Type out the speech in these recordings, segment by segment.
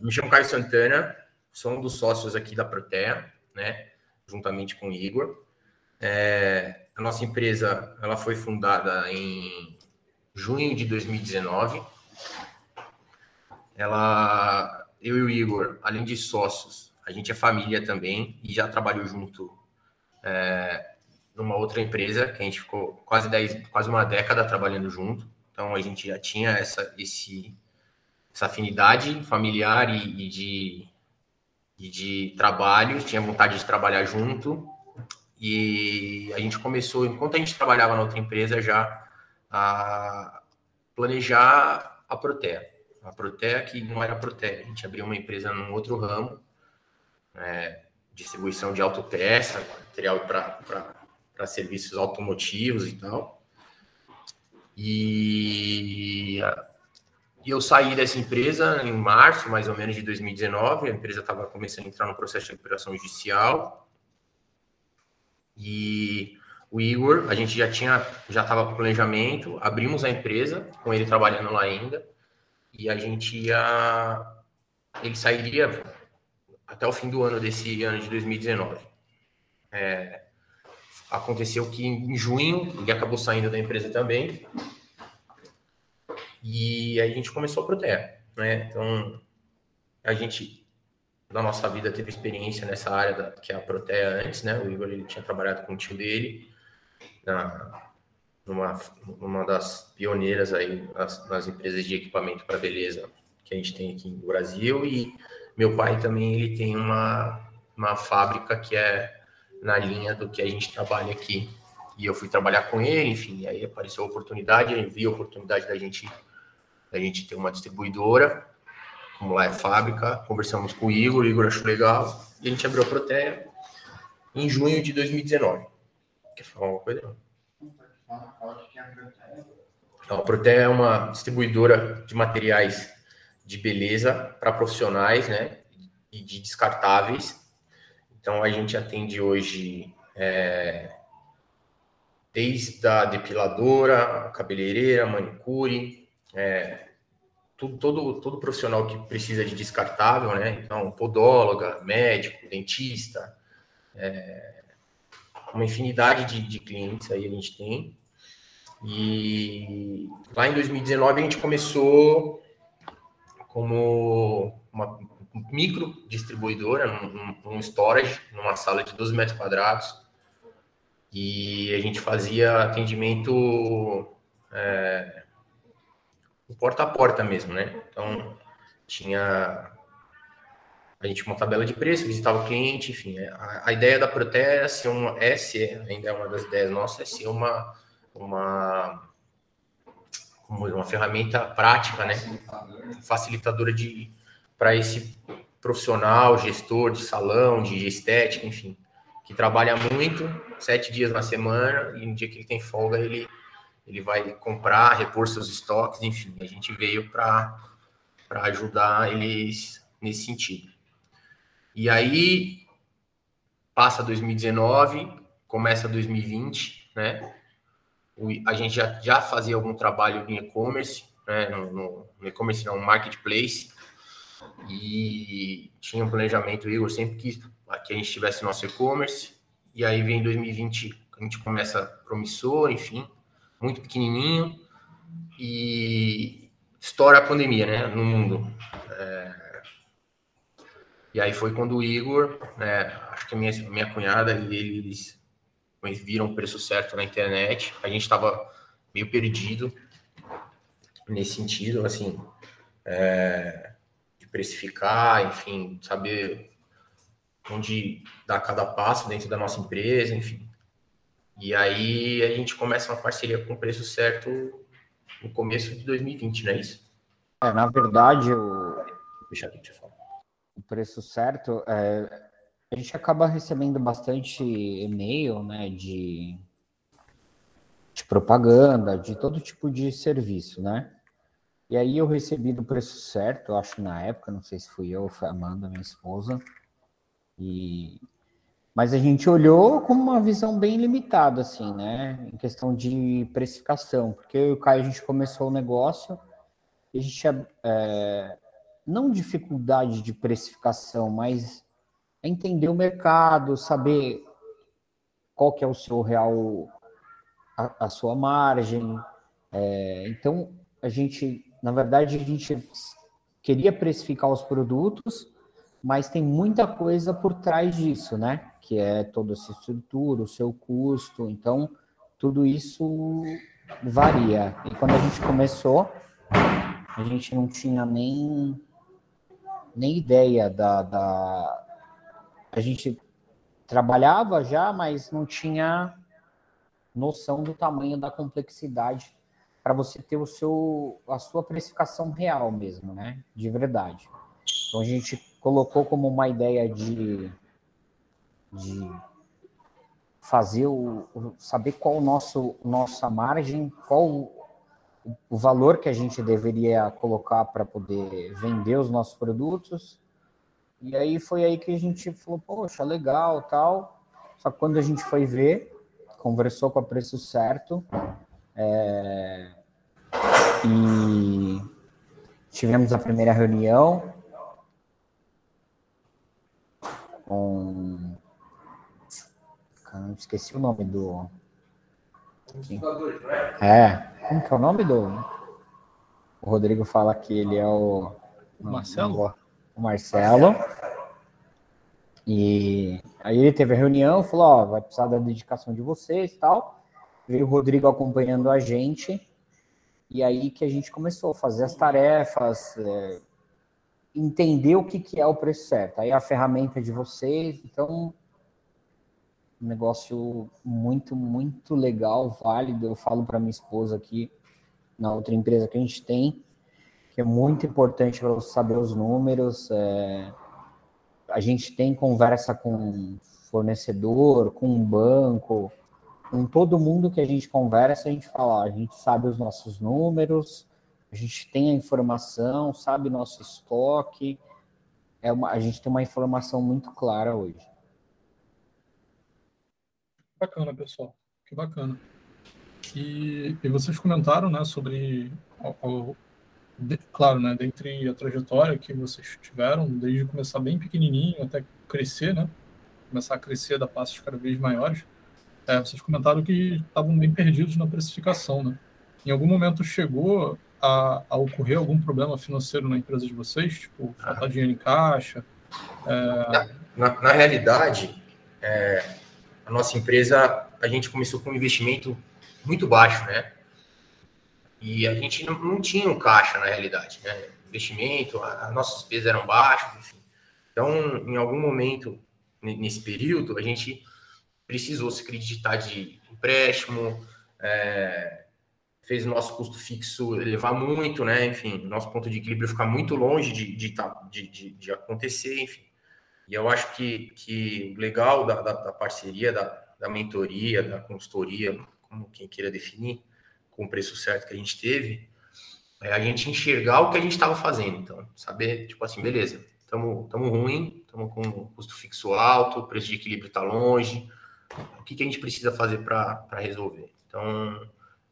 me chamo Caio Santana, sou um dos sócios aqui da Protea, né? Juntamente com o Igor. É, a nossa empresa ela foi fundada em junho de 2019. Ela, eu e o Igor, além de sócios, a gente é família também e já trabalhou junto é, numa outra empresa que a gente ficou quase dez, quase uma década trabalhando junto. Então a gente já tinha essa, esse, essa afinidade familiar e, e de, e de trabalho, tinha vontade de trabalhar junto. E a gente começou, enquanto a gente trabalhava na outra empresa, já a planejar a Protea. A Protea que não era Protea, a gente abriu uma empresa num outro ramo, é, distribuição de autopeça, material para serviços automotivos e tal. E, e eu saí dessa empresa em março, mais ou menos, de 2019. A empresa estava começando a entrar no processo de recuperação judicial. E o Igor, a gente já tinha, já estava com planejamento, abrimos a empresa, com ele trabalhando lá ainda, e a gente ia, ele sairia até o fim do ano desse ano de 2019. É, aconteceu que em junho ele acabou saindo da empresa também, e a gente começou a proteger, né? Então, a gente na nossa vida teve experiência nessa área da, que é a Protea antes, né? O Igor ele tinha trabalhado com o tio dele na, numa, numa das pioneiras aí nas, nas empresas de equipamento para beleza que a gente tem aqui no Brasil e meu pai também ele tem uma, uma fábrica que é na linha do que a gente trabalha aqui e eu fui trabalhar com ele, enfim, aí apareceu a oportunidade, ele viu a oportunidade da gente da gente ter uma distribuidora como lá é fábrica, conversamos com o Igor, o Igor achou legal, e a gente abriu a Protea em junho de 2019. Quer falar alguma coisa? Então, a Protea é uma distribuidora de materiais de beleza para profissionais, né, e de descartáveis. Então, a gente atende hoje é, desde a depiladora, a cabeleireira, manicure, é, tudo, todo, todo profissional que precisa de descartável, né? Então, podóloga, médico, dentista, é, uma infinidade de, de clientes aí a gente tem. E lá em 2019 a gente começou como uma micro distribuidora, num, num storage, numa sala de 12 metros quadrados. E a gente fazia atendimento é, porta a porta mesmo, né? Então, tinha a gente uma tabela de preço, visitava o cliente, enfim. É, a, a ideia da Protea é ser uma, é ser, ainda é uma das ideias nossas, é ser uma, uma, uma ferramenta prática, né? Facilitadora de para esse profissional, gestor de salão, de estética, enfim, que trabalha muito, sete dias na semana, e no dia que ele tem folga, ele ele vai comprar, repor seus estoques, enfim, a gente veio para ajudar eles nesse sentido. E aí, passa 2019, começa 2020, né? a gente já, já fazia algum trabalho em e-commerce, né? No, no, no e-commerce não, marketplace, e tinha um planejamento, o Igor sempre quis que a gente tivesse nosso e-commerce, e aí vem 2020, a gente começa promissor, enfim, muito pequenininho e estoura a pandemia, né, no mundo. É... E aí foi quando o Igor, né, acho que a minha, minha cunhada e eles, eles viram o preço certo na internet. A gente estava meio perdido nesse sentido, assim, é... de precificar, enfim, saber onde dar cada passo dentro da nossa empresa, enfim. E aí a gente começa uma parceria com o preço certo no começo de 2020, não é isso? É, na verdade, o, Deixa aqui falar. o preço certo, é, a gente acaba recebendo bastante e-mail, né, de, de propaganda, de todo tipo de serviço, né? E aí eu recebi do preço certo, acho na época, não sei se fui eu ou foi a Amanda, minha esposa, e mas a gente olhou com uma visão bem limitada, assim, né? Em questão de precificação, porque eu e o Caio a gente começou o negócio e a gente é, não dificuldade de precificação, mas é entender o mercado, saber qual que é o seu real, a, a sua margem. É, então, a gente, na verdade, a gente queria precificar os produtos, mas tem muita coisa por trás disso, né? Que é toda essa estrutura, o seu custo. Então, tudo isso varia. E quando a gente começou, a gente não tinha nem, nem ideia da, da. A gente trabalhava já, mas não tinha noção do tamanho da complexidade para você ter o seu, a sua precificação real mesmo, né? De verdade. Então a gente colocou como uma ideia de, de fazer o, saber qual o nosso nossa margem, qual o, o valor que a gente deveria colocar para poder vender os nossos produtos. E aí foi aí que a gente falou, poxa, legal, tal. Só que quando a gente foi ver, conversou com a preço certo, é, e tivemos a primeira reunião com. Caramba, esqueci o nome do. É. Como que é o nome do. O Rodrigo fala que ele é o. Marcelo? O Marcelo. E aí ele teve a reunião, falou: Ó, vai precisar da dedicação de vocês e tal. Veio o Rodrigo acompanhando a gente. E aí que a gente começou a fazer as tarefas, é, entender o que, que é o preço certo. Aí a ferramenta de vocês, então um negócio muito, muito legal, válido. Eu falo para minha esposa aqui, na outra empresa que a gente tem, que é muito importante para você saber os números. É, a gente tem conversa com fornecedor, com um banco, com todo mundo que a gente conversa, a gente fala, a gente sabe os nossos números, a gente tem a informação, sabe nosso estoque, é uma, a gente tem uma informação muito clara hoje. Bacana, pessoal, que bacana. E, e vocês comentaram, né, sobre, de, claro, né, dentre a trajetória que vocês tiveram, desde começar bem pequenininho até crescer, né, começar a crescer da passos cada vez maiores, é, vocês comentaram que estavam bem perdidos na precificação, né? Em algum momento chegou a, a ocorrer algum problema financeiro na empresa de vocês? Tipo, faltar ah. dinheiro em caixa? É... Na, na, realidade, é, a nossa empresa, a gente começou com um investimento muito baixo, né? E a gente não, não tinha um caixa, na realidade, né? Investimento, as nossas despesas eram baixas, enfim. Então, em algum momento, nesse período, a gente precisou se acreditar de empréstimo, é, fez nosso custo fixo elevar muito, né? Enfim, nosso ponto de equilíbrio ficar muito longe de, tá, de, de, de acontecer, enfim. E eu acho que, que o legal da, da, da parceria, da, da, mentoria, da consultoria, como quem queira definir, com o preço certo que a gente teve, é a gente enxergar o que a gente estava fazendo. Então, saber, tipo assim, beleza, estamos ruim, estamos com custo fixo alto, o preço de equilíbrio está longe, o que, que a gente precisa fazer para resolver? Então,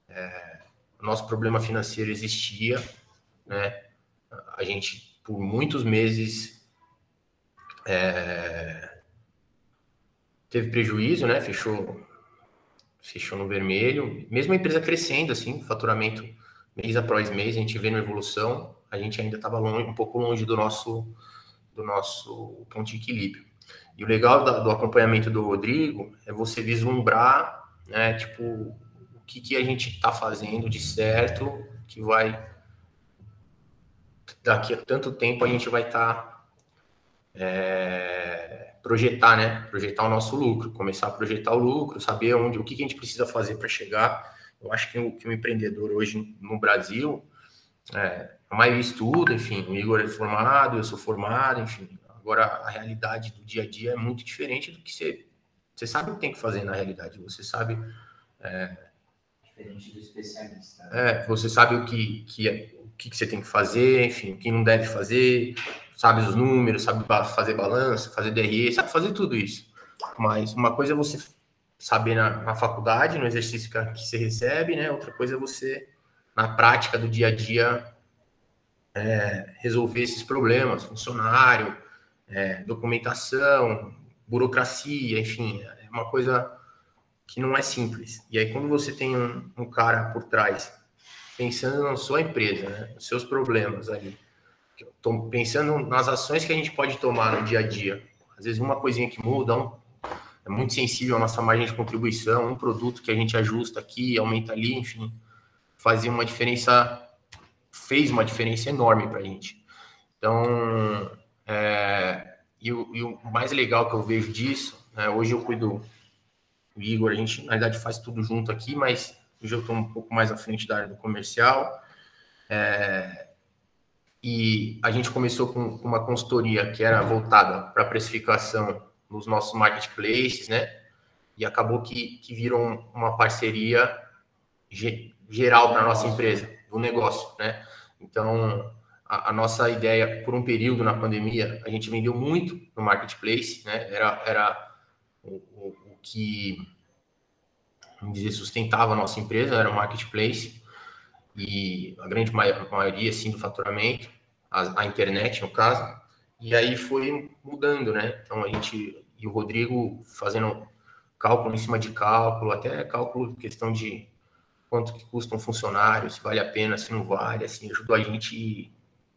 é, nosso problema financeiro existia, né? A gente, por muitos meses, é, teve prejuízo, né? Fechou, fechou no vermelho. Mesmo a empresa crescendo, assim, faturamento mês após mês, a gente vê uma evolução, a gente ainda estava um pouco longe do nosso, do nosso ponto de equilíbrio. E o legal do acompanhamento do Rodrigo é você vislumbrar, né, tipo, que, que a gente está fazendo de certo, que vai daqui a tanto tempo a gente vai estar tá, é, projetar, né, projetar o nosso lucro, começar a projetar o lucro, saber onde, o que, que a gente precisa fazer para chegar. Eu acho que o que um empreendedor hoje no Brasil, é, a maioria estuda, enfim, o Igor é formado, eu sou formado, enfim, Agora, a realidade do dia a dia é muito diferente do que você. Você sabe o que tem que fazer na realidade, você sabe. É, diferente do especialista. É, você sabe o que, que, é, o que, você tem que fazer, enfim, o que não deve fazer, sabe os números, sabe fazer balanço, fazer DRE, sabe fazer tudo isso. Mas uma coisa é você saber na, na faculdade, no exercício que, que você recebe, né? Outra coisa é você, na prática do dia a dia, é, resolver esses problemas, funcionário, é, documentação, burocracia, enfim, é uma coisa que não é simples. E aí, quando você tem um, um cara por trás pensando na sua empresa, né, nos seus problemas ali, pensando nas ações que a gente pode tomar no dia a dia. Às vezes, uma coisinha que muda, um, é muito sensível a nossa margem de contribuição, um produto que a gente ajusta aqui, aumenta ali, enfim, fazia uma diferença, fez uma diferença enorme para a gente. Então, é, e, o, e, o, mais legal que eu vejo disso, né, hoje eu cuido do Igor, a gente na verdade faz tudo junto aqui, mas hoje eu estou um pouco mais à frente da área do comercial. É, e a gente começou com uma consultoria que era voltada para precificação nos nossos marketplaces, né? E acabou que, que uma parceria geral para nossa empresa, do negócio, né? Então, a, a, nossa ideia, por um período na pandemia, a gente vendeu muito no marketplace, né? Era, era o, o, o que, dizer, sustentava a nossa empresa, era o marketplace, e a grande maioria, assim, do faturamento, a, a internet, no caso, e aí foi mudando, né? Então, a gente, e o Rodrigo fazendo cálculo em cima de cálculo, até cálculo questão de quanto que custa um funcionário, se vale a pena, se não vale, assim, ajudou a gente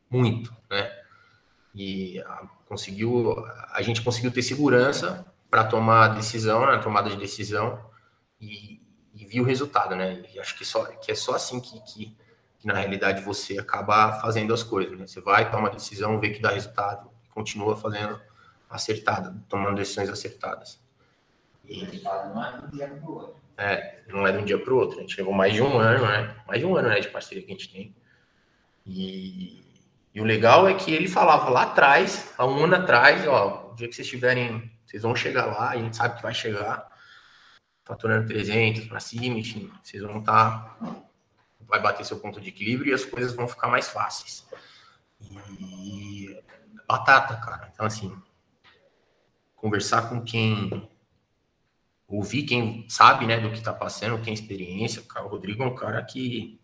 muito, né? E a, conseguiu, a gente conseguiu ter segurança para tomar decisão, né, tomada de decisão e, e o resultado, né? E acho que só que é só assim que, que, que, na realidade você acaba fazendo as coisas, né? Você vai, toma a decisão, vê que dá resultado, continua fazendo acertada, tomando decisões acertadas. E, não é de um dia para o outro. É, não é de um dia para o outro. A gente levou mais de um ano, né? Mais de um ano né, de parceria que a gente tem. E, e o legal é que ele falava lá atrás, há um ano atrás, ó, o dia que vocês tiverem, vocês vão chegar lá, a gente sabe que vai chegar, faturando 300 para cima, enfim, vocês vão estar, tá, vai bater seu ponto de equilíbrio e as coisas vão ficar mais fáceis. E batata, cara. Então, assim, conversar com quem ouvir quem sabe, né, do que está passando, quem tem experiência. O Rodrigo é um cara que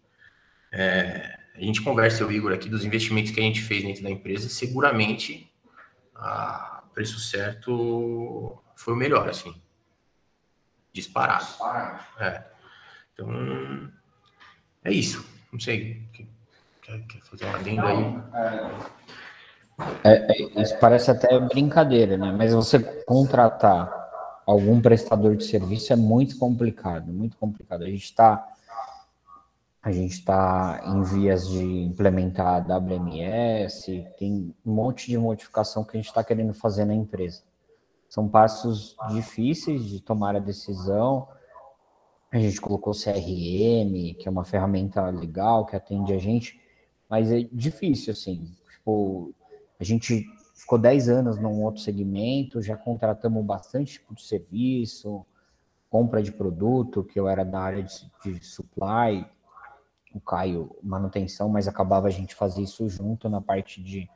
é, a gente conversa, o Igor, aqui dos investimentos que a gente fez dentro da empresa, seguramente preço certo foi o melhor, assim, disparado. disparado. É. Então, é isso. Não sei, quer, quer fazer uma adendo aí? É, é, isso parece até brincadeira, né? Mas você contratar algum prestador de serviço é muito complicado, muito complicado. A gente está a gente está em vias de implementar a WMS, tem um monte de modificação que a gente está querendo fazer na empresa. São passos difíceis de tomar a decisão. A gente colocou CRM, que é uma ferramenta legal que atende a gente, mas é difícil, assim. Tipo, a gente ficou 10 anos num outro segmento, já contratamos bastante tipo de serviço, compra de produto, que eu era da área de, de supply, o Caio manutenção, mas acabava a gente fazer isso junto na parte de,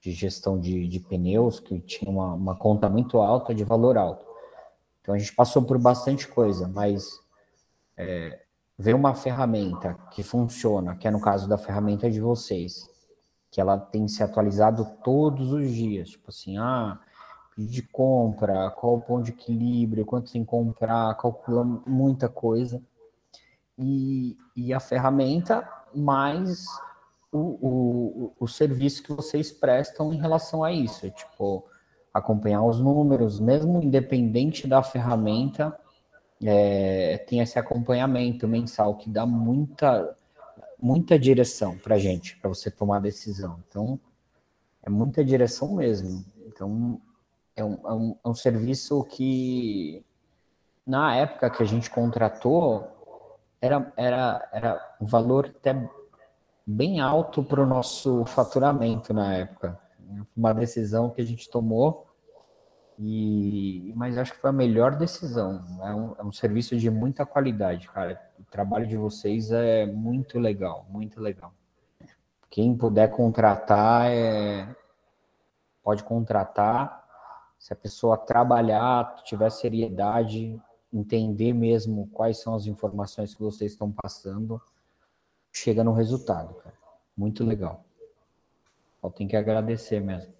de gestão de, de, pneus, que tinha uma, uma conta muito alta de valor alto. Então a gente passou por bastante coisa, mas é, ver uma ferramenta que funciona, que é no caso da ferramenta de vocês, que ela tem se atualizado todos os dias. Tipo assim, ah, de compra, qual o ponto de equilíbrio, quanto tem que comprar, calcula muita coisa. E, e a ferramenta mais o, o, o serviço que vocês prestam em relação a isso. É, tipo, acompanhar os números, mesmo independente da ferramenta, é, tem esse acompanhamento mensal que dá muita muita direção para gente, para você tomar decisão. Então, é muita direção mesmo. Então, é um, é um, é um serviço que, na época que a gente contratou, era, era, era um valor até bem alto para o nosso faturamento na época. Uma decisão que a gente tomou, e, mas acho que foi a melhor decisão. É um, é um serviço de muita qualidade, cara trabalho de vocês é muito legal, muito legal. Quem puder contratar, é... pode contratar. Se a pessoa trabalhar, tiver seriedade, entender mesmo quais são as informações que vocês estão passando, chega no resultado, cara. Muito legal. Só tem que agradecer mesmo.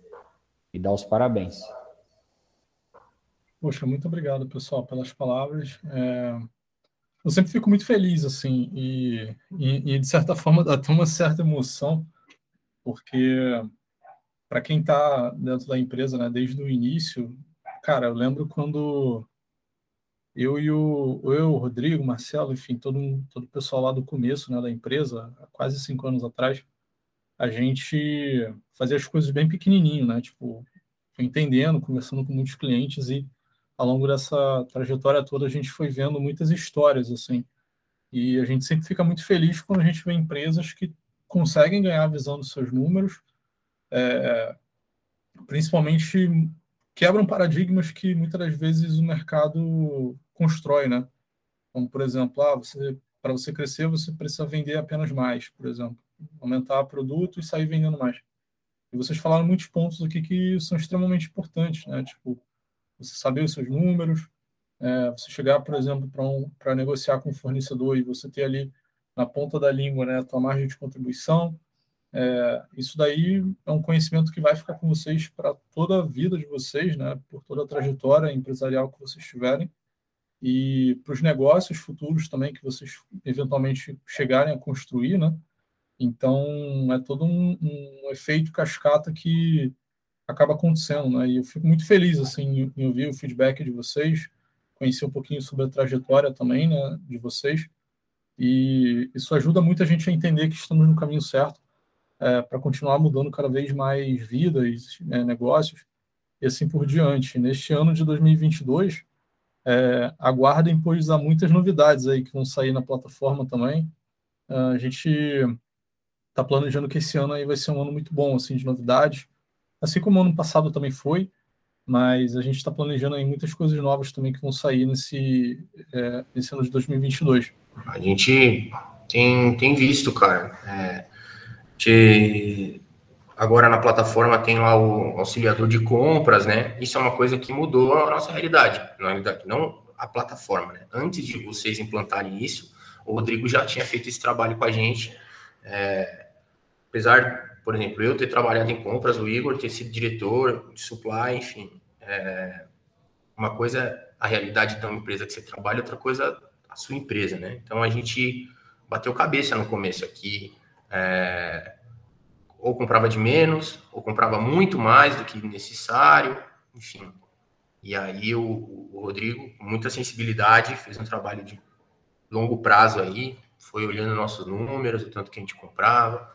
E dar os parabéns. Poxa, muito obrigado, pessoal, pelas palavras. É, eu sempre fico muito feliz, assim, e, e, e, de certa forma dá até uma certa emoção, porque para quem está dentro da empresa, né, desde o início, cara, eu lembro quando eu e o, eu, o Rodrigo, Marcelo, enfim, todo, todo o pessoal lá do começo né, da empresa, há quase cinco anos atrás, a gente fazia as coisas bem pequenininho, né? Tipo, entendendo, conversando com muitos clientes e ao longo dessa trajetória toda a gente foi vendo muitas histórias assim. E a gente sempre fica muito feliz quando a gente vê empresas que conseguem ganhar a visão dos seus números, é, principalmente quebram paradigmas que muitas das vezes o mercado constrói, né? Como, por exemplo, ah, você, para você crescer, você precisa vender apenas mais, por exemplo. Aumentar produto e sair vendendo mais. E vocês falaram muitos pontos aqui que são extremamente importantes, né? Tipo, você saber os seus números, é, você chegar, por exemplo, para um, negociar com o fornecedor e você ter ali na ponta da língua né, a tua margem de contribuição. É, isso daí é um conhecimento que vai ficar com vocês para toda a vida de vocês, né, por toda a trajetória empresarial que vocês tiverem e para os negócios futuros também que vocês eventualmente chegarem a construir, né? Então é todo um, um efeito cascata que acaba acontecendo, né? E eu fico muito feliz assim em ouvir o feedback de vocês, conhecer um pouquinho sobre a trajetória também, né, de vocês. E isso ajuda muito a gente a entender que estamos no caminho certo é, para continuar mudando cada vez mais vidas, né, negócios e assim por diante. Neste ano de 2022, é, aguardem, pois há muitas novidades aí que vão sair na plataforma também. É, a gente está planejando que esse ano aí vai ser um ano muito bom assim de novidades assim como ano passado também foi, mas a gente está planejando aí muitas coisas novas também que vão sair nesse, é, nesse ano de 2022. A gente tem, tem visto, cara. De, agora na plataforma tem lá o auxiliador de compras, né? Isso é uma coisa que mudou a nossa realidade, não a plataforma, né? Antes de vocês implantarem isso, o Rodrigo já tinha feito esse trabalho com a gente. É, apesar por exemplo, eu ter trabalhado em compras, o Igor ter sido diretor de supply, enfim. É, uma coisa é a realidade de uma empresa que você trabalha, outra coisa a sua empresa, né? Então a gente bateu cabeça no começo aqui. É, ou comprava de menos, ou comprava muito mais do que necessário, enfim. E aí o, o Rodrigo, com muita sensibilidade, fez um trabalho de longo prazo aí, foi olhando nossos números, o tanto que a gente comprava,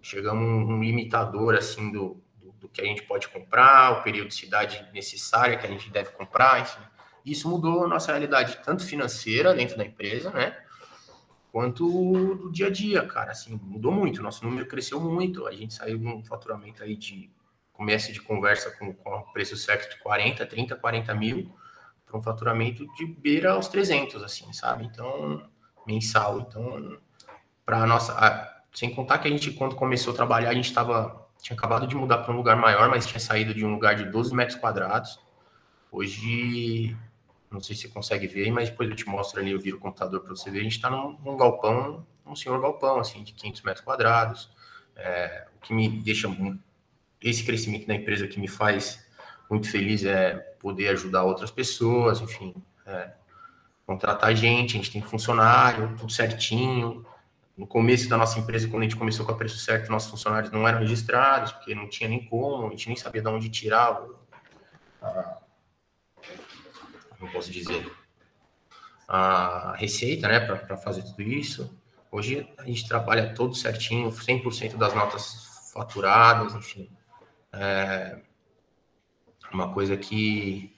chegamos um limitador assim do, do, do, que a gente pode comprar, o periodicidade necessária que a gente deve comprar, enfim. Isso mudou a nossa realidade, tanto financeira dentro da empresa, né? Quanto do dia a dia, cara. Assim, mudou muito. Nosso número cresceu muito. A gente saiu de um faturamento aí de começo de conversa com, com preço certo de 40, 30, 40 mil, para um faturamento de beira aos 300, assim, sabe? Então, mensal. Então, para nossa sem contar que a gente, quando começou a trabalhar, a gente estava tinha acabado de mudar para um lugar maior, mas tinha saído de um lugar de 12 metros quadrados. Hoje, não sei se você consegue ver, mas depois eu te mostro ali, eu viro o computador para você ver. A gente está num, num, galpão, um senhor galpão, assim, de 500 metros quadrados. É, o que me deixa esse crescimento da empresa que me faz muito feliz é poder ajudar outras pessoas, enfim, é, contratar gente, a gente tem funcionário, tudo certinho, no começo da nossa empresa, quando a gente começou com a preço certo, nossos funcionários não eram registrados, porque não tinha nem como, a gente nem sabia de onde tirar. A, não posso dizer. A receita, né, para fazer tudo isso. Hoje a gente trabalha todo certinho, 100% das notas faturadas, enfim. É uma coisa que,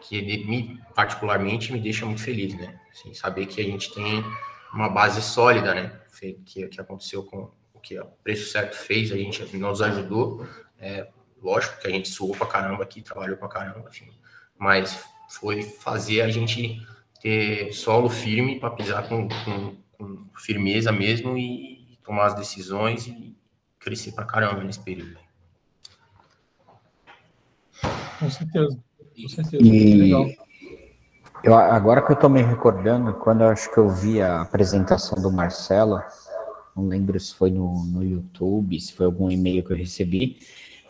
que me, particularmente me deixa muito feliz, né? Assim, saber que a gente tem uma base sólida, né? Que, que aconteceu com o que o preço certo fez, a gente nos ajudou. É, lógico que a gente suou pra caramba aqui, trabalhou pra caramba, enfim, mas foi fazer a gente ter solo firme para pisar com, com, com, firmeza mesmo e, tomar as decisões e crescer pra caramba nesse período. Com certeza, com certeza. E... Legal. Eu, agora que eu estou me recordando, quando eu acho que eu vi a apresentação do Marcelo, não lembro se foi no, no YouTube, se foi algum e-mail que eu recebi,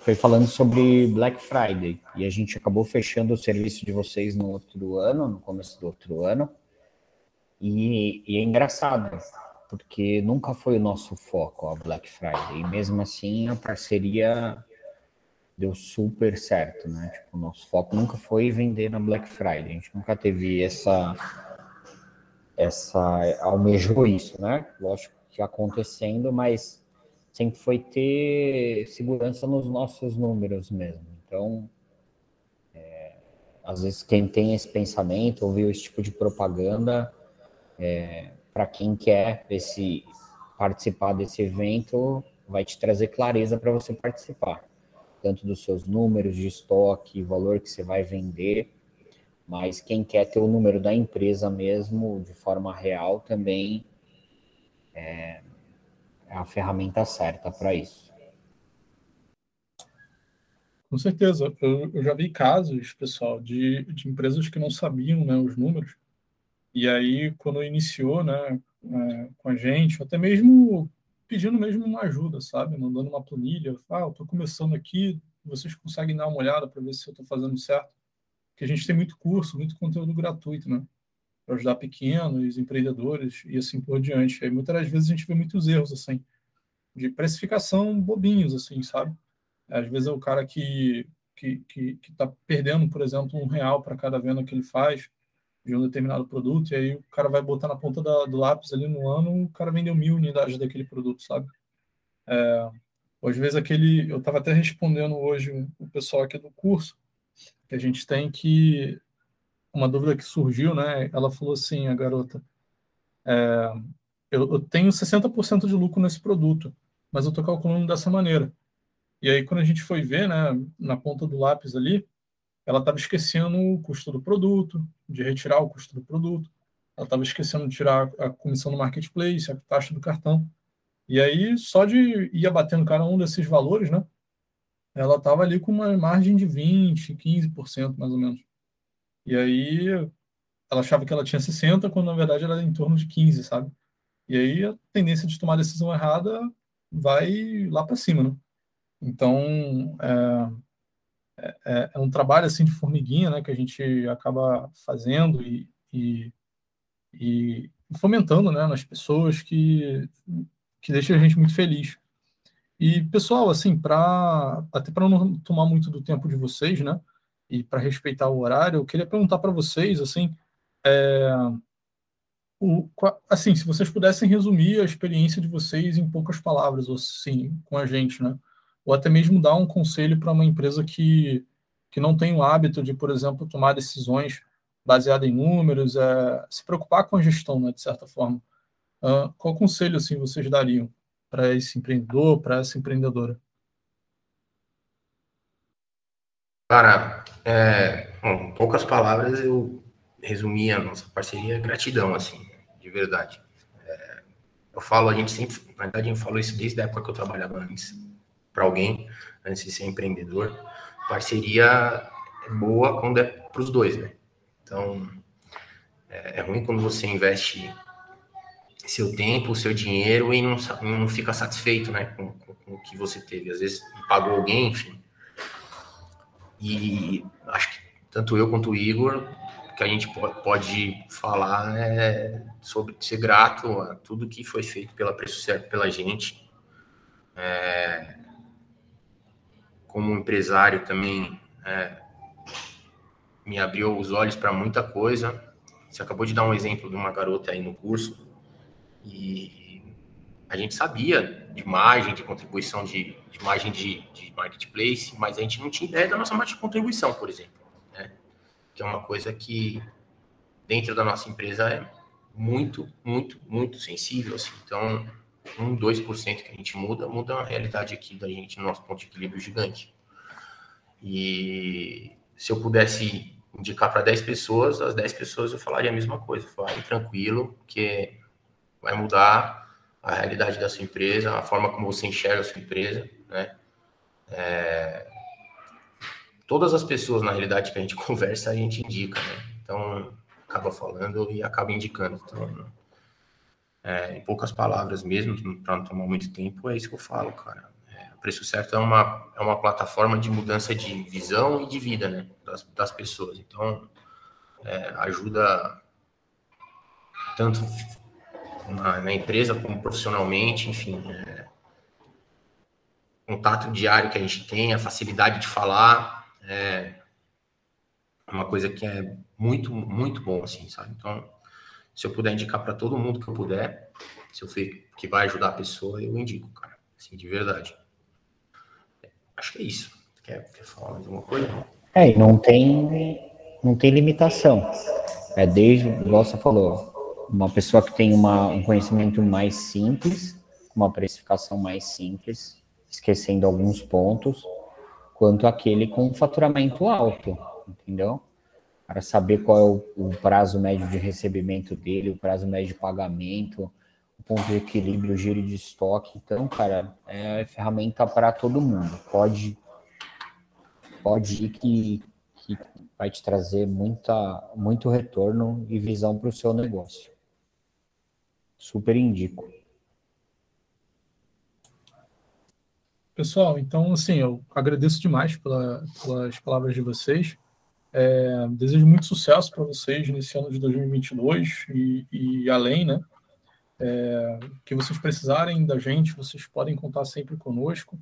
foi falando sobre Black Friday. E a gente acabou fechando o serviço de vocês no outro ano, no começo do outro ano. E, e é engraçado, porque nunca foi o nosso foco a Black Friday. E mesmo assim a parceria deu super certo, né? Tipo, o nosso foco nunca foi vender na Black Friday. A gente nunca teve essa essa almejou isso, né? Lógico que acontecendo, mas sempre foi ter segurança nos nossos números mesmo. Então, é, às vezes quem tem esse pensamento, ouviu esse tipo de propaganda, é, para quem quer esse participar desse evento, vai te trazer clareza para você participar, tanto dos seus números de estoque, valor que você vai vender, mas quem quer ter o número da empresa mesmo de forma real também é, a ferramenta certa para isso. Com certeza. Eu, eu, já vi casos, pessoal, de, de empresas que não sabiam né, os números. E aí, quando iniciou né, é, com a gente, até mesmo pedindo mesmo uma ajuda, sabe? Mandando uma planilha. Ah, eu estou começando aqui, vocês conseguem dar uma olhada para ver se eu estou fazendo certo? Porque a gente tem muito curso, muito conteúdo gratuito, né? Para ajudar pequenos, empreendedores e assim por diante. Aí muitas vezes a gente vê muitos erros, assim de precificação bobinhos, assim, sabe? Às vezes é o cara que que que está perdendo, por exemplo, um real para cada venda que ele faz de um determinado produto, e aí o cara vai botar na ponta da, do lápis ali no ano, o cara vendeu mil unidades daquele produto, sabe? É, às vezes aquele, eu estava até respondendo hoje o pessoal aqui do curso, que a gente tem que, uma dúvida que surgiu, né? Ela falou assim, a garota, é, eu, eu tenho 60% de lucro nesse produto, mas eu estou calculando dessa maneira. E aí, quando a gente foi ver, né, na ponta do lápis ali, ela estava esquecendo o custo do produto, de retirar o custo do produto, ela estava esquecendo de tirar a comissão do marketplace, a taxa do cartão. E aí, só de ir abatendo cada um desses valores, né, ela estava ali com uma margem de 20%, 15% mais ou menos. E aí, ela achava que ela tinha 60%, quando na verdade ela era em torno de 15%, sabe? E aí, a tendência de tomar a decisão errada vai lá para cima, né? Então, é, é, é, um trabalho assim de formiguinha, né, que a gente acaba fazendo e, e, e fomentando, né, nas pessoas que que deixa a gente muito feliz. E pessoal, assim, para até para não tomar muito do tempo de vocês, né, e para respeitar o horário, eu queria perguntar para vocês, assim, é, o, assim, se vocês pudessem resumir a experiência de vocês em poucas palavras, ou assim, com a gente, né? Ou até mesmo dar um conselho para uma empresa que, que não tem o hábito de, por exemplo, tomar decisões baseadas em números, é, se preocupar com a gestão, né, de certa forma. Uh, qual conselho, assim, vocês dariam para esse empreendedor, para essa empreendedora? Cara, é, bom, poucas palavras eu resumir a nossa parceria, gratidão, assim, de verdade. É, eu falo, a gente sempre, na verdade, gente falou isso desde a época que eu trabalhava antes, para alguém, antes de ser empreendedor. Parceria é boa quando é para os dois, né? Então, é, é, ruim quando você investe seu tempo, seu dinheiro e não, não fica satisfeito, né, com, com, com o que você teve. Às vezes pagou alguém, enfim. E acho que tanto eu quanto o Igor que a gente pode falar é sobre ser grato a tudo que foi feito pela Preço Certo pela gente. É, como empresário também é, me abriu os olhos para muita coisa. Você acabou de dar um exemplo de uma garota aí no curso e a gente sabia de margem, de contribuição de, de margem de, de marketplace, mas a gente não tinha ideia da nossa margem de contribuição, por exemplo que é uma coisa que dentro da nossa empresa é muito, muito, muito sensível. Assim. Então, um, 2% que a gente muda, muda a realidade aqui da gente, no nosso ponto de equilíbrio gigante. E se eu pudesse indicar para 10 pessoas, as 10 pessoas eu falaria a mesma coisa. Vai tranquilo, que vai mudar a realidade da sua empresa, a forma como você enxerga a sua empresa, né? É, todas as pessoas, na realidade, que a gente conversa, a gente indica, né? Então, acaba falando e acaba indicando. Então, É, em poucas palavras mesmo, para não tomar muito tempo, é isso que eu falo, cara. É, o Preço Certo é uma, é uma plataforma de mudança de visão e de vida, né, das, das pessoas. Então, é, ajuda tanto na, na, empresa como profissionalmente, enfim. É, contato diário que a gente tem, a facilidade de falar, é uma coisa que é muito, muito bom, assim, sabe? Então, se eu puder indicar para todo mundo que eu puder, se eu ver que vai ajudar a pessoa, eu indico, cara, assim, de verdade. Acho que é isso. Quer, quer falar mais alguma coisa? É, e não tem, não tem limitação. É desde, igual você falou, uma pessoa que tem uma, um conhecimento mais simples, uma precificação mais simples, esquecendo alguns pontos, quanto aquele com faturamento alto, entendeu? Para saber qual é o, o, prazo médio de recebimento dele, o prazo médio de pagamento, o ponto de equilíbrio, o giro de estoque. Então, cara, é ferramenta para todo mundo. Pode, pode ir que, que vai te trazer muita, muito retorno e visão para o seu negócio. Super indico. Pessoal, então, assim, eu agradeço demais pela, pelas palavras de vocês. É, desejo muito sucesso para vocês nesse ano de 2022 e, e além, né? É, que vocês precisarem da gente, vocês podem contar sempre conosco.